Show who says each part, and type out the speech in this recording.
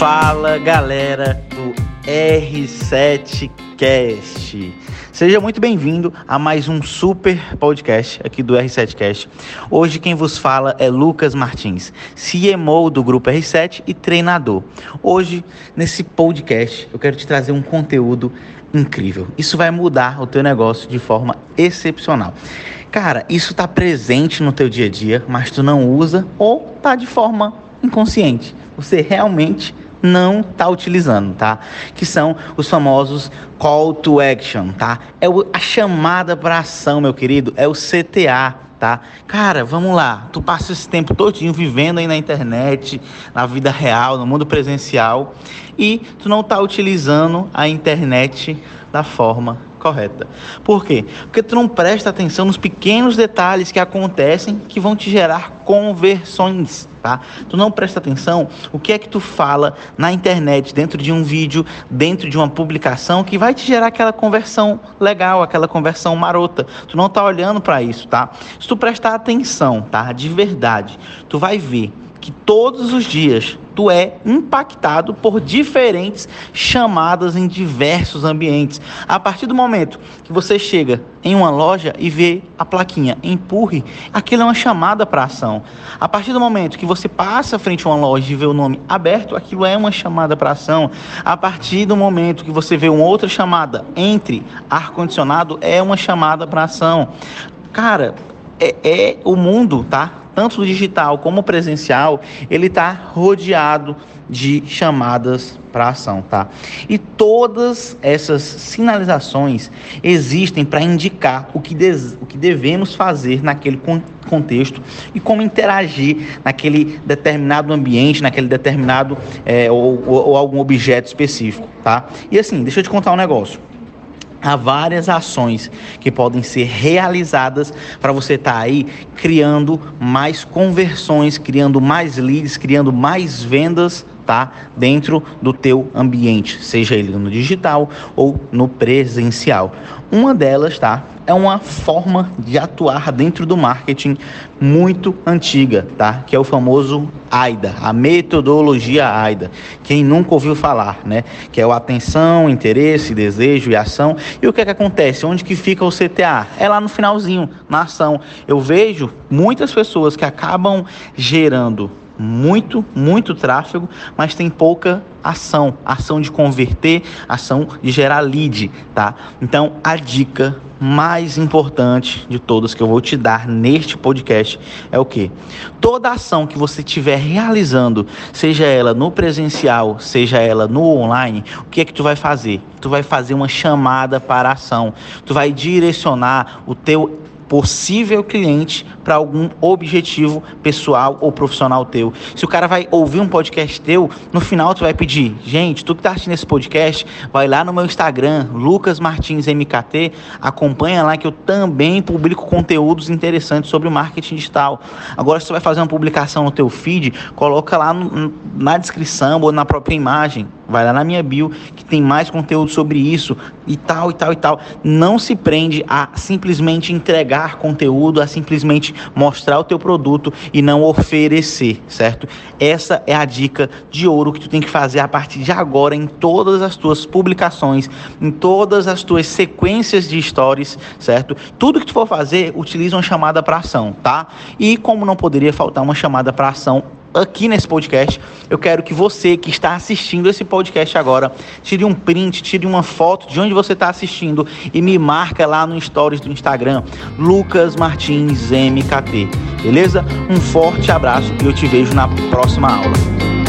Speaker 1: Fala galera do R7Cast. Seja muito bem-vindo a mais um super podcast aqui do R7Cast. Hoje quem vos fala é Lucas Martins, CMO do grupo R7 e treinador. Hoje, nesse podcast, eu quero te trazer um conteúdo incrível. Isso vai mudar o teu negócio de forma excepcional. Cara, isso está presente no teu dia a dia, mas tu não usa ou tá de forma inconsciente. Você realmente não está utilizando, tá? Que são os famosos call to action, tá? É a chamada para ação, meu querido, é o CTA, tá? Cara, vamos lá. Tu passa esse tempo todinho vivendo aí na internet, na vida real, no mundo presencial e tu não está utilizando a internet da forma correta. Por quê? Porque tu não presta atenção nos pequenos detalhes que acontecem que vão te gerar conversões, tá? Tu não presta atenção o que é que tu fala na internet, dentro de um vídeo, dentro de uma publicação que vai te gerar aquela conversão legal, aquela conversão marota. Tu não tá olhando para isso, tá? Se tu prestar atenção, tá? De verdade, tu vai ver que todos os dias tu é impactado por diferentes chamadas em diversos ambientes. A partir do momento que você chega em uma loja e vê a plaquinha empurre, aquilo é uma chamada para ação. A partir do momento que você passa frente a uma loja e vê o nome aberto, aquilo é uma chamada para ação. A partir do momento que você vê uma outra chamada entre ar condicionado, é uma chamada para ação. Cara, é, é o mundo, tá? Tanto digital como presencial, ele está rodeado de chamadas para ação, tá? E todas essas sinalizações existem para indicar o que, o que devemos fazer naquele con contexto e como interagir naquele determinado ambiente, naquele determinado é, ou, ou, ou algum objeto específico, tá? E assim, deixa eu te contar um negócio. Há várias ações que podem ser realizadas para você estar tá aí criando mais conversões, criando mais leads, criando mais vendas tá? dentro do teu ambiente, seja ele no digital ou no presencial. Uma delas, tá? É uma forma de atuar dentro do marketing muito antiga, tá? Que é o famoso AIDA, a metodologia AIDA. Quem nunca ouviu falar, né? Que é o atenção, interesse, desejo e ação. E o que é que acontece? Onde que fica o CTA? É lá no finalzinho, na ação. Eu vejo muitas pessoas que acabam gerando muito, muito tráfego, mas tem pouca ação, ação de converter, ação de gerar lead, tá? Então, a dica mais importante de todas que eu vou te dar neste podcast é o que? Toda ação que você estiver realizando, seja ela no presencial, seja ela no online, o que é que tu vai fazer? Tu vai fazer uma chamada para ação. Tu vai direcionar o teu possível cliente para algum objetivo pessoal ou profissional teu. Se o cara vai ouvir um podcast teu, no final tu vai pedir, gente, tu que tá assistindo esse podcast, vai lá no meu Instagram, Lucas Martins MKT, acompanha lá que eu também publico conteúdos interessantes sobre marketing digital. Agora se tu vai fazer uma publicação no teu feed, coloca lá no, na descrição ou na própria imagem, vai lá na minha bio que tem mais conteúdo sobre isso e tal e tal e tal. Não se prende a simplesmente entregar conteúdo, a simplesmente mostrar o teu produto e não oferecer, certo? Essa é a dica de ouro que tu tem que fazer a partir de agora em todas as tuas publicações, em todas as tuas sequências de stories, certo? Tudo que tu for fazer, utiliza uma chamada para ação, tá? E como não poderia faltar uma chamada para ação, aqui nesse podcast, eu quero que você que está assistindo esse podcast agora, tire um print, tire uma foto de onde você está assistindo e me marca lá no stories do Instagram, Lucas Martins MKT. Beleza? Um forte abraço e eu te vejo na próxima aula.